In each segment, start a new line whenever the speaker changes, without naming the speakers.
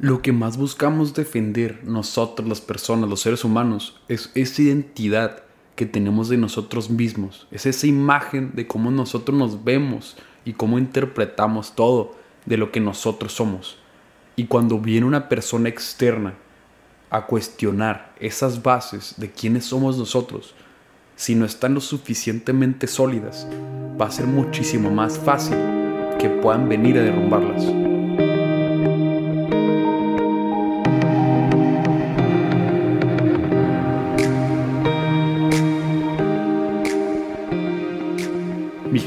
lo que más buscamos defender nosotros, las personas, los seres humanos, es esa identidad que tenemos de nosotros mismos. Es esa imagen de cómo nosotros nos vemos y cómo interpretamos todo de lo que nosotros somos. Y cuando viene una persona externa a cuestionar esas bases de quiénes somos nosotros, si no están lo suficientemente sólidas, va a ser muchísimo más fácil que puedan venir a derrumbarlas.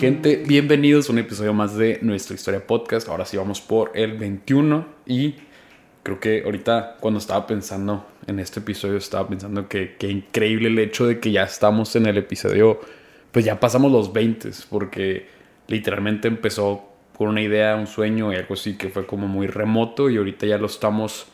Gente, bienvenidos a un episodio más de nuestra historia podcast. Ahora sí vamos por el 21 y creo que ahorita cuando estaba pensando en este episodio estaba pensando que qué increíble el hecho de que ya estamos en el episodio, pues ya pasamos los 20 porque literalmente empezó con una idea, un sueño y algo así que fue como muy remoto y ahorita ya lo estamos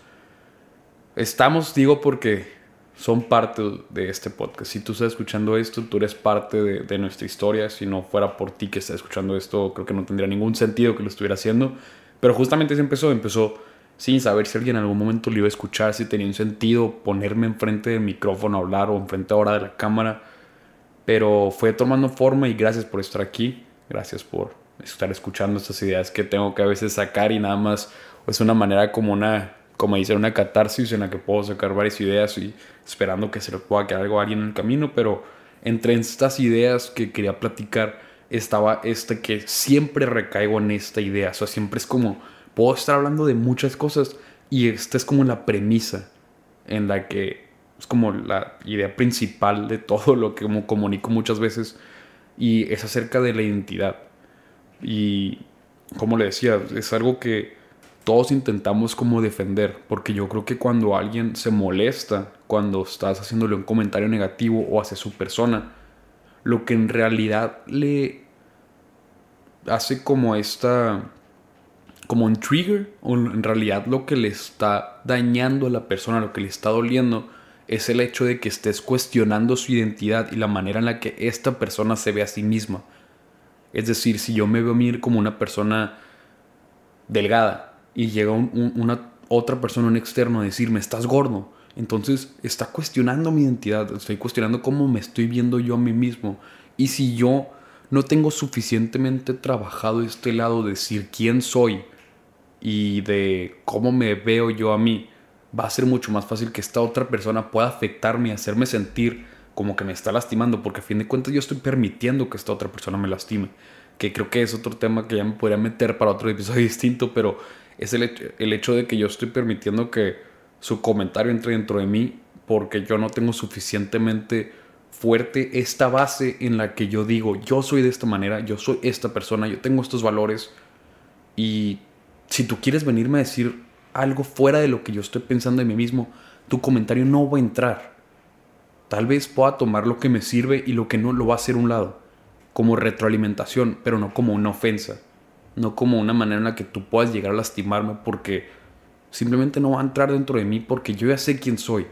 estamos digo porque son parte de este podcast. Si tú estás escuchando esto, tú eres parte de, nuestra historia. Si no fuera por ti que estás escuchando esto, creo que no tendría ningún sentido que lo estuviera haciendo. Pero justamente se empezó, empezó sin saber si alguien en algún momento lo iba a escuchar, si tenía un sentido ponerme enfrente del micrófono a hablar o enfrente ahora de la cámara. Pero fue tomando forma y gracias por estar aquí. Gracias por estar escuchando estas ideas que tengo que a veces sacar y nada más es una manera como una como dice, una catarsis en la que puedo sacar varias ideas y esperando que se le pueda quedar algo a alguien en el camino, pero entre estas ideas que quería platicar estaba este que siempre recaigo en esta idea, o sea, siempre es como, puedo estar hablando de muchas cosas y esta es como la premisa en la que es como la idea principal de todo lo que como comunico muchas veces y es acerca de la identidad. Y como le decía, es algo que todos intentamos como defender, porque yo creo que cuando alguien se molesta, cuando estás haciéndole un comentario negativo o hacia su persona, lo que en realidad le hace como esta, como un trigger, o en realidad lo que le está dañando a la persona, lo que le está doliendo, es el hecho de que estés cuestionando su identidad y la manera en la que esta persona se ve a sí misma. Es decir, si yo me veo a mí como una persona delgada, y llega una otra persona, un externo, a decirme, estás gordo. Entonces está cuestionando mi identidad, estoy cuestionando cómo me estoy viendo yo a mí mismo. Y si yo no tengo suficientemente trabajado este lado de decir quién soy y de cómo me veo yo a mí, va a ser mucho más fácil que esta otra persona pueda afectarme y hacerme sentir como que me está lastimando, porque a fin de cuentas yo estoy permitiendo que esta otra persona me lastime. Que creo que es otro tema que ya me podría meter para otro episodio distinto, pero es el, hecho de que yo estoy permitiendo que su comentario entre dentro de mí porque yo no tengo suficientemente fuerte esta base en la que yo digo, yo soy de esta manera, yo soy esta persona, yo tengo estos valores y si tú quieres venirme a decir algo fuera de lo que yo estoy pensando de mí mismo, tu comentario no va a entrar. Tal vez pueda tomar lo que me sirve y lo que no lo va a hacer un lado, como retroalimentación, pero no como una ofensa no como una manera en la que tú puedas llegar a lastimarme porque simplemente no va a entrar dentro de mí porque yo ya sé quién soy.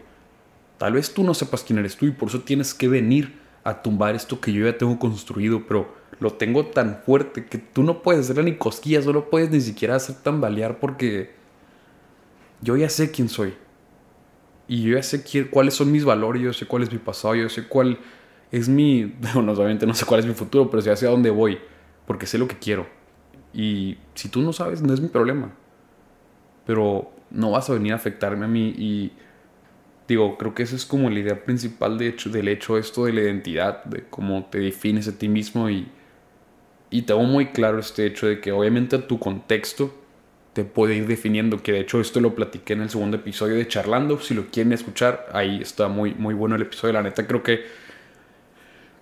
Tal vez tú no sepas quién eres tú y por eso tienes que venir a tumbar esto que yo ya tengo construido, pero lo tengo tan fuerte que tú no puedes hacerle ni cosquillas, no lo puedes ni siquiera hacer tambalear porque yo ya sé quién soy. Y yo ya sé cuáles son mis valores, yo sé cuál es mi pasado, yo sé cuál es mi... Bueno, obviamente no sé cuál es mi futuro, pero sé hacia dónde voy, porque sé lo que quiero. Y si tú no sabes, no es mi problema. Pero no vas a venir a afectarme a mí y digo, creo que esa es como la idea principal de hecho, del hecho esto de la identidad, de cómo te defines a ti mismo y, y tengo muy claro este hecho de que obviamente tu contexto te puede ir definiendo, que de hecho esto lo platiqué en el segundo episodio de Charlando, si lo quieren escuchar, ahí está muy, muy bueno el episodio, la neta creo que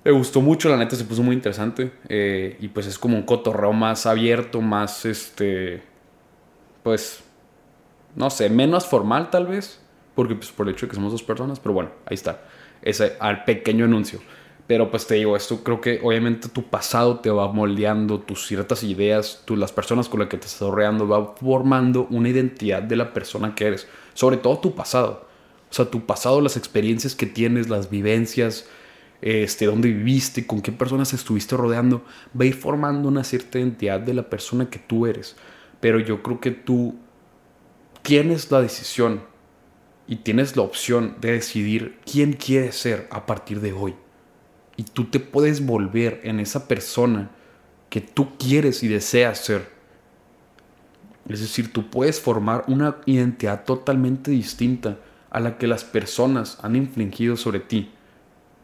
me gustó mucho, la neta se puso muy interesante. Eh, y pues es como un cotorreo más abierto, más este. Pues. No sé, menos formal tal vez. Porque pues por el hecho de que somos dos personas. Pero bueno, ahí está. Ese al pequeño anuncio. Pero pues te digo, esto creo que obviamente tu pasado te va moldeando, tus ciertas ideas, tú, las personas con las que te estás rodeando, va formando una identidad de la persona que eres. Sobre todo tu pasado. O sea, tu pasado, las experiencias que tienes, las vivencias, este, dónde viviste, con qué personas estuviste rodeando, va a ir formando una cierta identidad de la persona que tú eres. Pero yo creo que tú, tienes la decisión y tienes la opción de decidir quién quieres ser a partir de hoy. Y tú te puedes volver en esa persona que tú quieres y deseas ser. Es decir, tú puedes formar una identidad totalmente distinta a la que las personas han infligido sobre ti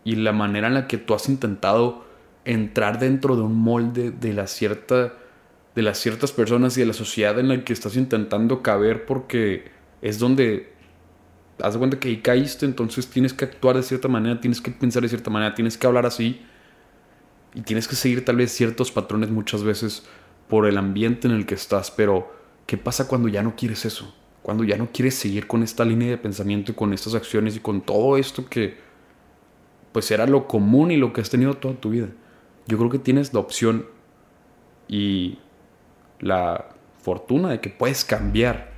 y la manera en la que tú has intentado entrar dentro de un molde de la cierta de las ciertas personas y de la sociedad en la que estás intentando caber porque es donde haz de cuenta que ahí caíste, entonces tienes que actuar de cierta manera, tienes que pensar de cierta manera, tienes que hablar así y tienes que seguir tal vez ciertos patrones muchas veces por el ambiente en el que estás, pero ¿qué pasa cuando ya no quieres eso? Cuando ya no quieres seguir con esta línea de pensamiento y con estas acciones y con todo esto que pues era lo común y lo que has tenido toda tu vida. Yo creo que tienes la opción y la fortuna de que puedes cambiar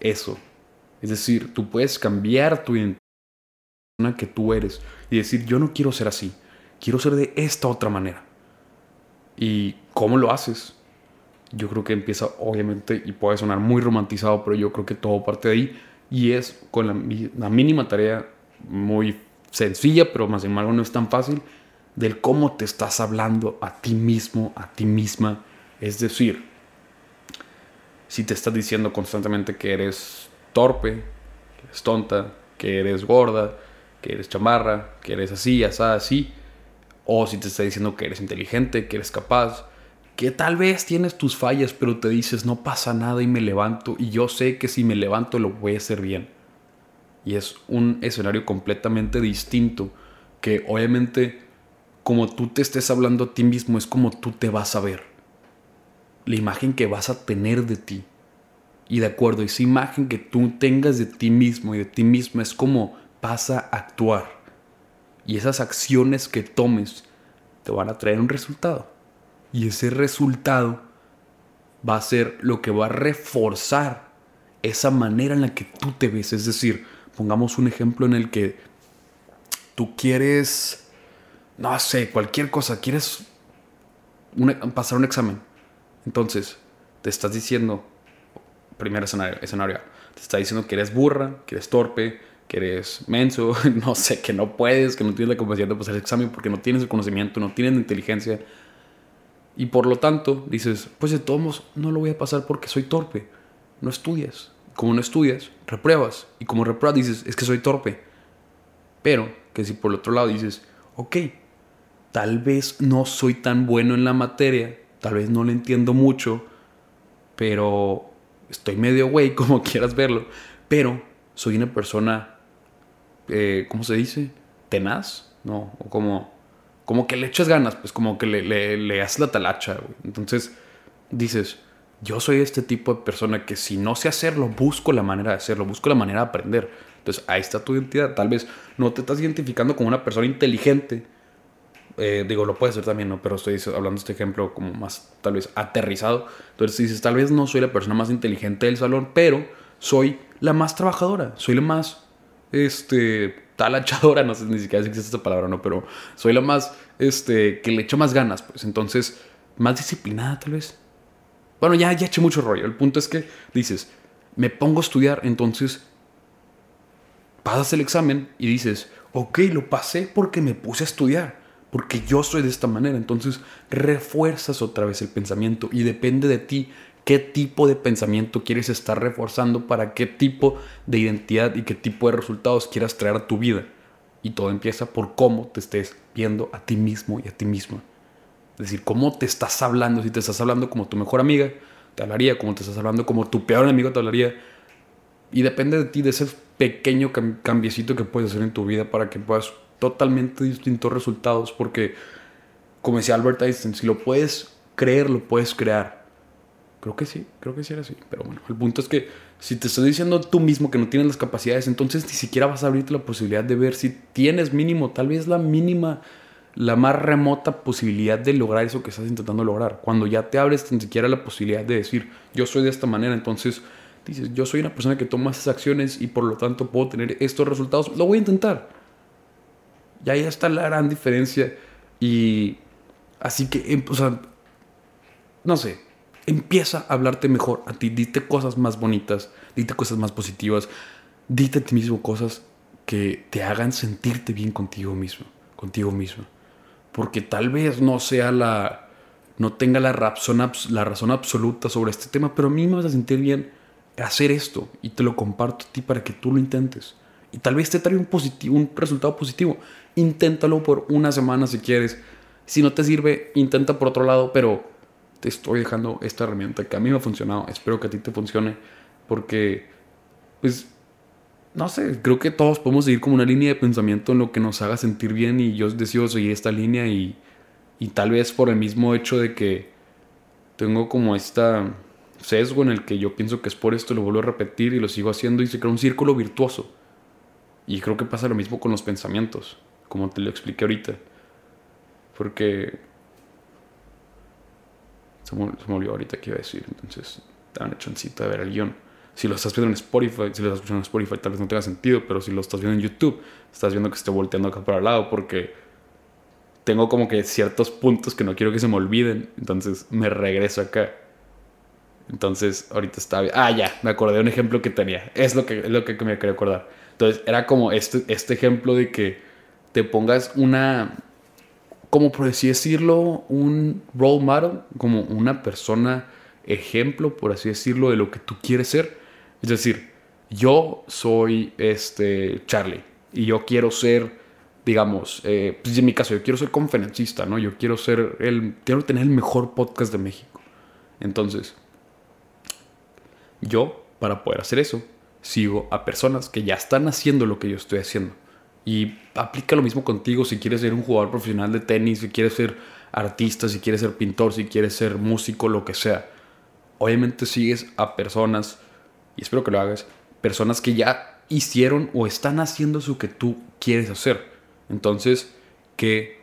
eso. Es decir, tú puedes cambiar tu identidad que tú eres y decir, yo no quiero ser así, quiero ser de esta otra manera. ¿Y cómo lo haces? Yo creo que empieza, obviamente, y puede sonar muy romantizado, pero yo creo que todo parte de ahí. Y es con la, la mínima tarea, muy sencilla, pero más sin embargo no es tan fácil, del cómo te estás hablando a ti mismo, a ti misma. Es decir, si te estás diciendo constantemente que eres torpe, que eres tonta, que eres gorda, que eres chamarra, que eres así, así, así, o si te está diciendo que eres inteligente, que eres capaz, que tal vez tienes tus fallas, pero te dices no pasa nada y me levanto y yo sé que si me levanto lo voy a hacer bien. Y es un escenario completamente distinto que obviamente como tú te estés hablando a ti mismo es como tú te vas a ver. La imagen que vas a tener de ti. Y de acuerdo, esa imagen que tú tengas de ti mismo y de ti misma es como vas a actuar. Y esas acciones que tomes te van a traer un resultado. Y ese resultado va a ser lo que va a reforzar esa manera en la que tú te ves. Es decir, pongamos un ejemplo en el que tú quieres no sé, cualquier cosa, quieres pasar un examen. Entonces, te estás diciendo, primer escenario, escenario, te está diciendo que eres burra, que eres torpe, que eres menso, no sé, que no puedes, que no tienes la capacidad de pasar el examen porque no tienes el conocimiento, no tienes la inteligencia. Y por lo tanto, dices, pues de todos modos, no lo voy a pasar porque soy torpe. No estudias. Como no estudias, repruebas. Y como repruebas, dices, es que soy torpe. Pero que si por el otro lado dices, ok, tal vez no soy tan bueno en la materia, tal vez no le entiendo mucho, pero estoy medio güey, como quieras verlo, pero soy una persona, eh, ¿cómo se dice? Tenaz, ¿no? O como, como que le echas ganas, pues como que le, le, le haces la talacha, güey. Entonces dices, yo soy este tipo de persona que si no sé hacerlo, busco la manera de hacerlo, busco la manera de aprender. Entonces ahí está tu identidad. Tal vez no te estás identificando como una persona inteligente, eh, digo, lo puede ser también, ¿no? Pero estoy hablando de este ejemplo como más, tal vez, aterrizado. Entonces dices, tal vez no soy la persona más inteligente del salón, pero soy la más trabajadora, soy la más, este, talachadora, no sé ni siquiera si existe esta palabra, ¿no? Pero soy la más, este, que le echo más ganas, pues. Entonces, más disciplinada, tal vez. Bueno, ya, ya eché mucho rollo. El punto es que dices, me pongo a estudiar, entonces pasas el examen y dices, ok, lo pasé porque me puse a estudiar porque yo soy de esta manera. Entonces refuerzas otra vez el pensamiento y depende de ti qué tipo de pensamiento quieres estar reforzando para qué tipo de identidad y qué tipo de resultados quieras traer a tu vida. Y todo empieza por cómo te estés viendo a ti mismo y a ti misma. Es decir, cómo te estás hablando. Si te estás hablando como tu mejor amiga, te hablaría. Como te estás hablando como tu peor amigo, te hablaría. Y depende de ti, de ese pequeño cambiecito que puedes hacer en tu vida para que puedas totalmente distintos resultados porque, como decía Albert Einstein, si lo puedes creer, lo puedes crear. Creo que sí, creo que sí era así. Pero bueno, el punto es que si te estás diciendo tú mismo que no tienes las capacidades, entonces ni siquiera vas a abrirte la posibilidad de ver si tienes mínimo, tal vez la mínima, la más remota posibilidad de lograr eso que estás intentando lograr. Cuando ya te abres ni siquiera la posibilidad de decir, yo soy de esta manera, entonces dices, yo soy una persona que toma esas acciones y por lo tanto puedo tener estos resultados, lo voy a intentar. Y ahí está la gran diferencia. Y así que, em, o sea, no sé, empieza a hablarte mejor a ti. Dite cosas más bonitas, dite cosas más positivas, dite a ti mismo cosas que te hagan sentirte bien contigo mismo, contigo mismo. Porque tal vez no sea la, no tenga la razón, la razón absoluta sobre este tema, pero a mí me vas a sentir bien hacer esto y te lo comparto a ti para que tú lo intentes. Y tal vez te trae un, positivo, un resultado positivo. Inténtalo por una semana si quieres. Si no te sirve, intenta por otro lado, pero te estoy dejando esta herramienta que a mí me ha funcionado. Espero que a ti te funcione porque, pues, no sé, creo que todos podemos seguir como una línea de pensamiento en lo que nos haga sentir bien y yo decido seguir esta línea y, y tal vez por el mismo hecho de que tengo como esta sesgo en el que yo pienso que es por esto, lo vuelvo a repetir y lo sigo haciendo y se crea un círculo virtuoso. Y creo que pasa lo mismo con los pensamientos, como te lo expliqué ahorita. Porque... Se me, olvidó ahorita qué iba a decir, entonces dan chancita de ver el guion. Si lo estás viendo en Spotify, si lo estás escuchando en Spotify tal vez no tenga sentido, pero si lo estás viendo en YouTube, estás viendo que estoy volteando acá para el lado porque tengo como que ciertos puntos que no quiero que se me olviden, entonces me regreso acá. Entonces, ahorita está. Ah, ya, me acordé de un ejemplo que tenía. Es lo que, es lo que me quería acordar. Entonces, era como este, este ejemplo de que te pongas una, como por así decirlo, un role model, como una persona ejemplo, por así decirlo, de lo que tú quieres ser. Es decir, yo soy este Charlie y yo quiero ser, digamos, eh, pues en mi caso, yo quiero ser conferencista, ¿no? Yo quiero ser el, quiero tener el mejor podcast de México. Entonces, yo, para poder hacer eso, sigo a personas que ya están haciendo lo que yo estoy haciendo. Y aplica lo mismo contigo si quieres ser un jugador profesional de tenis, si quieres ser artista, si quieres ser pintor, si quieres ser músico, lo que sea. Obviamente sigues a personas, y espero que lo hagas, personas que ya hicieron o están haciendo eso que tú quieres hacer. Entonces, ¿qué,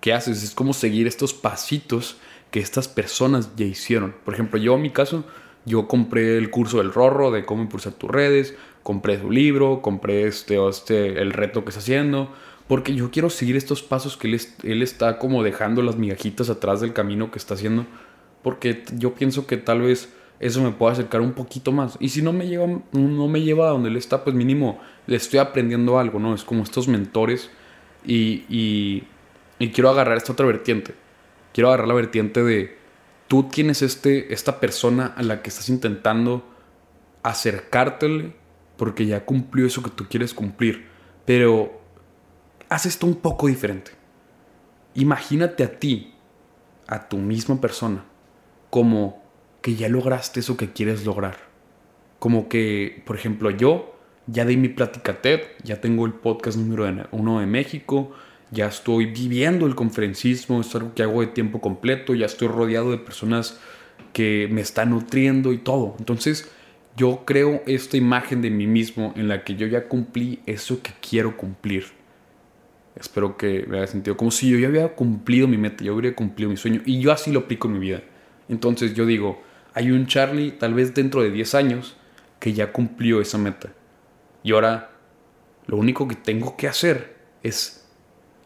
qué haces? Es como seguir estos pasitos que estas personas ya hicieron. Por ejemplo, yo en mi caso, yo compré el curso del Rorro de cómo impulsar tus redes, compré su libro, compré este, este, el reto que está haciendo, porque yo quiero seguir estos pasos que él, él está como dejando las migajitas atrás del camino que está haciendo, porque yo pienso que tal vez eso me pueda acercar un poquito más. Y si no me lleva, no me lleva a donde él está, pues mínimo le estoy aprendiendo algo, ¿no? Es como estos mentores y quiero agarrar esta otra vertiente. Quiero agarrar la vertiente de tú tienes este, esta persona a la que estás intentando acercártele porque ya cumplió eso que tú quieres cumplir, pero haz esto un poco diferente. Imagínate a ti, a tu misma persona, como que ya lograste eso que quieres lograr. Como que, por ejemplo, yo ya di mi plática TED, ya tengo el podcast número uno de México, ya estoy viviendo el conferencismo, es algo que hago de tiempo completo, ya estoy rodeado de personas que me están nutriendo y todo. Entonces, yo creo esta imagen de mí mismo en la que yo ya cumplí eso que quiero cumplir. Espero que me haya sentido como si yo ya había cumplido mi meta, yo habría cumplido mi sueño y yo así lo aplico en mi vida. Entonces yo digo, hay un Charlie tal vez dentro de 10 años que ya cumplió esa meta. Y ahora lo único que tengo que hacer es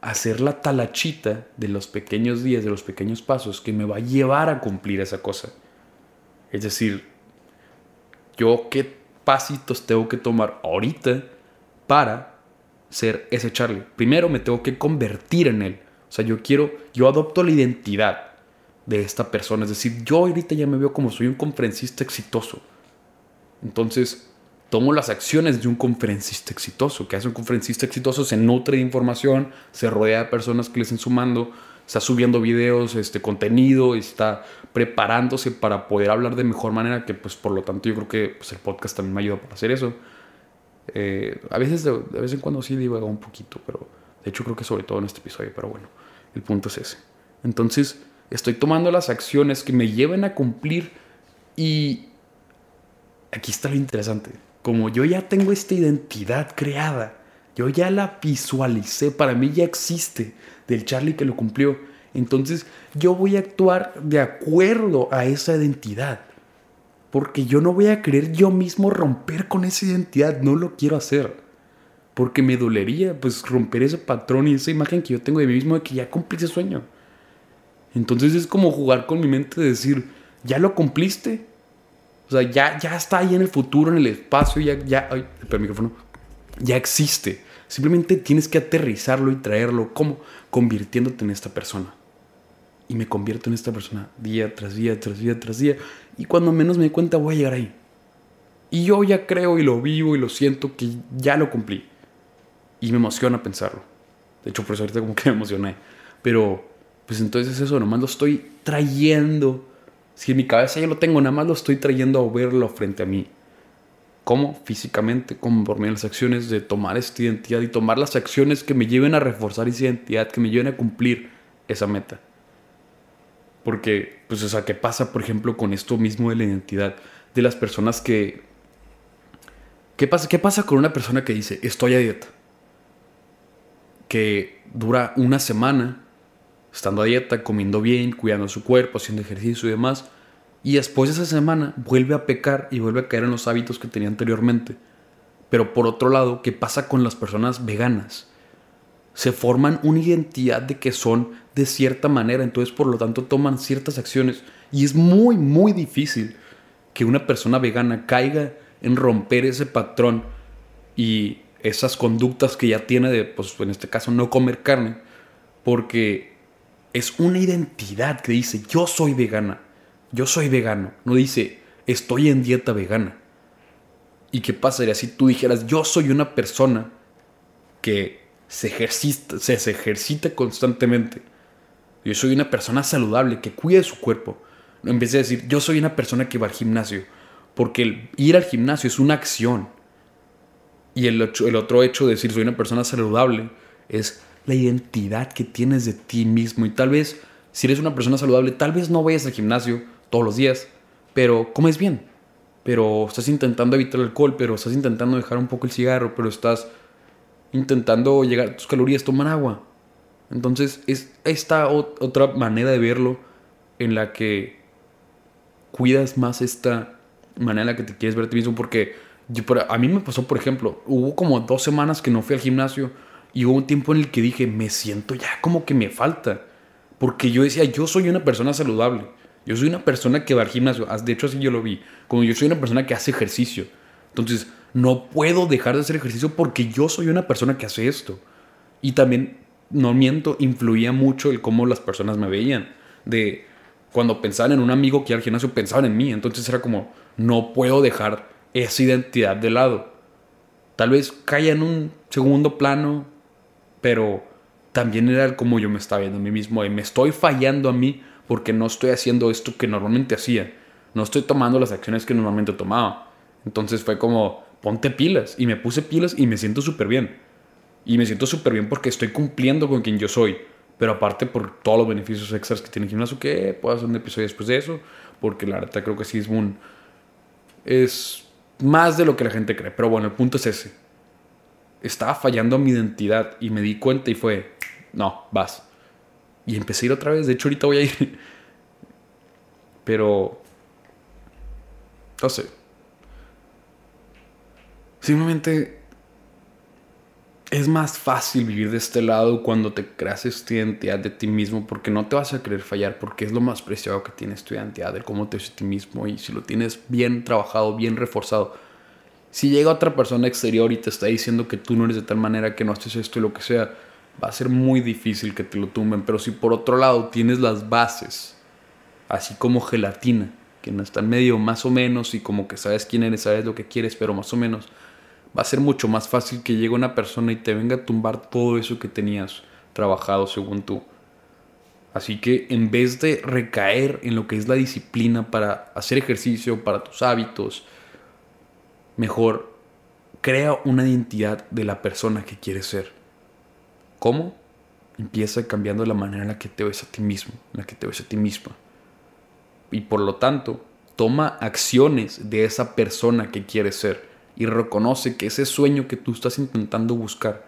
hacer la talachita de los pequeños días, de los pequeños pasos que me va a llevar a cumplir esa cosa. Es decir, yo qué pasitos tengo que tomar ahorita para ser ese Charlie. Primero me tengo que convertir en él. O sea, yo quiero, yo adopto la identidad de esta persona. Es decir, yo ahorita ya me veo como soy un conferencista exitoso. Entonces, tomo las acciones de un conferencista exitoso. Que hace un conferencista exitoso? Se nutre de información, se rodea de personas que le estén sumando, está subiendo videos, este contenido, está preparándose para poder hablar de mejor manera, que pues por lo tanto yo creo que pues, el podcast también me ayuda para hacer eso. Eh, a veces, de, vez en cuando sí digo un poquito, pero de hecho creo que sobre todo en este episodio, pero bueno, el punto es ese. Entonces, estoy tomando las acciones que me lleven a cumplir y aquí está lo interesante como yo ya tengo esta identidad creada, yo ya la visualicé, para mí ya existe del Charlie que lo cumplió, entonces yo voy a actuar de acuerdo a esa identidad. Porque yo no voy a querer yo mismo romper con esa identidad, no lo quiero hacer. Porque me dolería pues romper ese patrón y esa imagen que yo tengo de mí mismo de que ya cumplí ese sueño. Entonces es como jugar con mi mente de decir, ya lo cumpliste. O sea, ya, ya está ahí en el futuro, en el espacio, ya, ya, ay, el micrófono, ya existe. Simplemente tienes que aterrizarlo y traerlo, como convirtiéndote en esta persona. Y me convierto en esta persona día tras día, tras día, tras día. Y cuando menos me di cuenta voy a llegar ahí. Y yo ya creo y lo vivo y lo siento que ya lo cumplí. Y me emociona pensarlo. De hecho, por eso ahorita como que me emocioné. Pero, pues entonces eso, nomás lo estoy trayendo. Si en mi cabeza ya lo tengo, nada más lo estoy trayendo a verlo frente a mí. ¿Cómo? Físicamente, como por medio de las acciones de tomar esta identidad y tomar las acciones que me lleven a reforzar esa identidad, que me lleven a cumplir esa meta. Porque, pues, o sea, ¿qué pasa, por ejemplo, con esto mismo de la identidad? De las personas que... ¿Qué pasa, qué pasa con una persona que dice, estoy a dieta? Que dura una semana estando a dieta, comiendo bien, cuidando su cuerpo, haciendo ejercicio y demás. Y después de esa semana vuelve a pecar y vuelve a caer en los hábitos que tenía anteriormente. Pero por otro lado, ¿qué pasa con las personas veganas? Se forman una identidad de que son de cierta manera, entonces por lo tanto toman ciertas acciones y es muy, muy difícil que una persona vegana caiga en romper ese patrón y esas conductas que ya tiene de, pues en este caso, no comer carne, porque es una identidad que dice, yo soy vegana, yo soy vegano, no dice, estoy en dieta vegana. ¿Y qué pasaría si tú dijeras, yo soy una persona que se ejercita, se, ejercita constantemente? Yo soy una persona saludable que cuida su cuerpo. En vez de decir, yo soy una persona que va al gimnasio. Porque ir al gimnasio es una acción. Y el otro hecho de decir, soy una persona saludable, es la identidad que tienes de ti mismo. Y tal vez, si eres una persona saludable, tal vez no vayas al gimnasio todos los días, pero comes bien. Pero estás intentando evitar el alcohol, pero estás intentando dejar un poco el cigarro, pero estás intentando llegar a tus calorías, tomar agua. Entonces es esta otra manera de verlo en la que cuidas más esta manera en la que te quieres ver a ti mismo. Porque a mí me pasó, por ejemplo, hubo como dos semanas que no fui al gimnasio y hubo un tiempo en el que dije, me siento ya como que me falta. Porque yo decía, yo soy una persona saludable. Yo soy una persona que va al gimnasio. De hecho, así yo lo vi. Como yo soy una persona que hace ejercicio. Entonces, no puedo dejar de hacer ejercicio porque yo soy una persona que hace esto. Y también no miento, influía mucho el cómo las personas me veían. De cuando pensaban en un amigo que iba al gimnasio, pensaban en mí. Entonces era como, no puedo dejar esa identidad de lado. Tal vez caía en un segundo plano, pero también era como yo me estaba viendo a mí mismo. Y me estoy fallando a mí porque no estoy haciendo esto que normalmente hacía. No estoy tomando las acciones que normalmente tomaba. Entonces fue como, ponte pilas. Y me puse pilas y me siento súper bien. Y me siento súper bien porque estoy cumpliendo con quien yo soy. Pero aparte por todos los beneficios extras que tiene el gimnasio, que puedo hacer un episodio después de eso. Porque la verdad creo que sí es. Es más de lo que la gente cree. Pero bueno, el punto es ese. Estaba fallando mi identidad y me di cuenta y fue, no, vas. Y empecé a ir otra vez. De hecho, ahorita voy a ir. Pero... No sé. Simplemente es más fácil vivir de este lado cuando te creas esta identidad de ti mismo porque no te vas a querer fallar porque es lo más preciado que tienes tu identidad, de cómo te ves a ti mismo y si lo tienes bien trabajado, bien reforzado. Si llega otra persona exterior y te está diciendo que tú no eres de tal manera que no haces esto y lo que sea, va a ser muy difícil que te lo tumben. Pero si por otro lado tienes las bases, así como gelatina, que no está en medio más o menos y como que sabes quién eres, sabes lo que quieres, pero más o menos va a ser mucho más fácil que llegue una persona y te venga a tumbar todo eso que tenías trabajado según tú. Así que en vez de recaer en lo que es la disciplina para hacer ejercicio, para tus hábitos, mejor crea una identidad de la persona que quieres ser. ¿Cómo? Empieza cambiando la manera en la que te ves a ti mismo, en la que te ves a ti misma. Y por lo tanto, toma acciones de esa persona que quieres ser y reconoce que ese sueño que tú estás intentando buscar,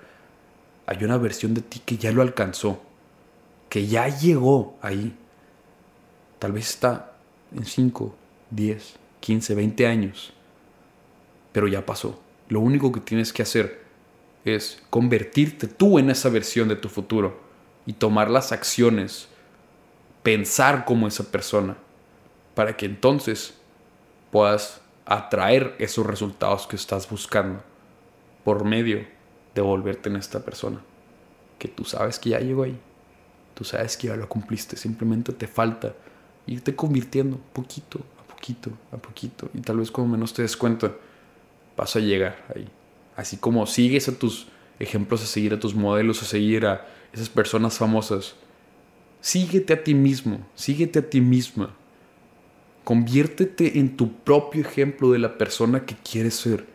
hay una versión de ti que ya lo alcanzó, que ya llegó ahí. Tal vez está en 5, 10, 15, 20 años, pero ya pasó. Lo único que tienes que hacer es convertirte tú en esa versión de tu futuro y tomar las acciones, pensar como esa persona para que entonces puedas atraer esos resultados que estás buscando por medio de volverte en esta persona. Que tú sabes que ya llegó ahí. Tú sabes que ya lo cumpliste. Simplemente te falta irte convirtiendo poquito a poquito a poquito. Y tal vez como menos te des cuenta, vas a llegar ahí. Así como sigues a tus ejemplos, a seguir a tus modelos, a seguir a esas personas famosas. Síguete a ti mismo, síguete a ti misma. Conviértete en tu propio ejemplo de la persona que quieres ser,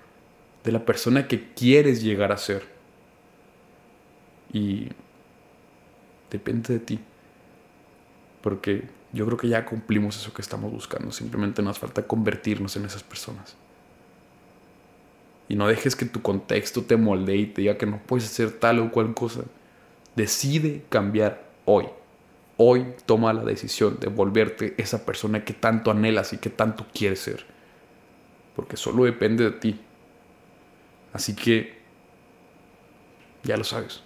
de la persona que quieres llegar a ser. Y depende de ti. Porque yo creo que ya cumplimos eso que estamos buscando. Simplemente nos falta convertirnos en esas personas. Y no dejes que tu contexto te moldee y te diga que no puedes hacer tal o cual cosa. Decide cambiar hoy. Hoy toma la decisión de volverte esa persona que tanto anhelas y que tanto quieres ser. Porque solo depende de ti. Así que, ya lo sabes,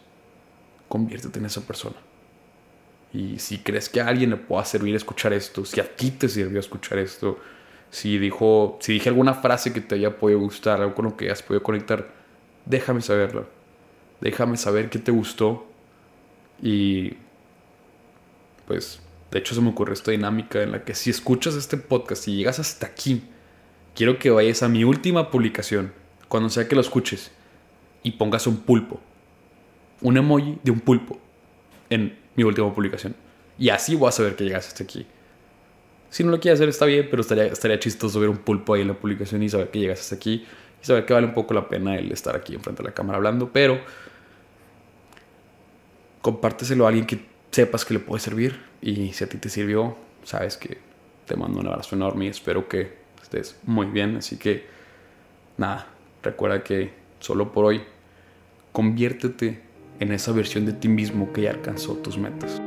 conviértete en esa persona. Y si crees que a alguien le pueda servir escuchar esto, si a ti te sirvió escuchar esto, si dijo, si dije alguna frase que te haya podido gustar, algo con lo que hayas podido conectar, déjame saberlo. Déjame saber qué te gustó. Y pues, de hecho se me ocurre esta dinámica en la que si escuchas este podcast y llegas hasta aquí, quiero que vayas a mi última publicación, cuando sea que lo escuches, y pongas un pulpo. Un emoji de un pulpo en mi última publicación. Y así voy a saber que llegaste hasta aquí. Si no lo quieres hacer está bien, pero estaría, estaría chistoso ver un pulpo ahí en la publicación y saber que llegas hasta aquí. Y saber que vale un poco la pena el estar aquí enfrente de la cámara hablando. Pero compárteselo a alguien que sepas que le puede servir. Y si a ti te sirvió, sabes que te mando un abrazo enorme y espero que estés muy bien. Así que nada, recuerda que solo por hoy conviértete en esa versión de ti mismo que ya alcanzó tus metas.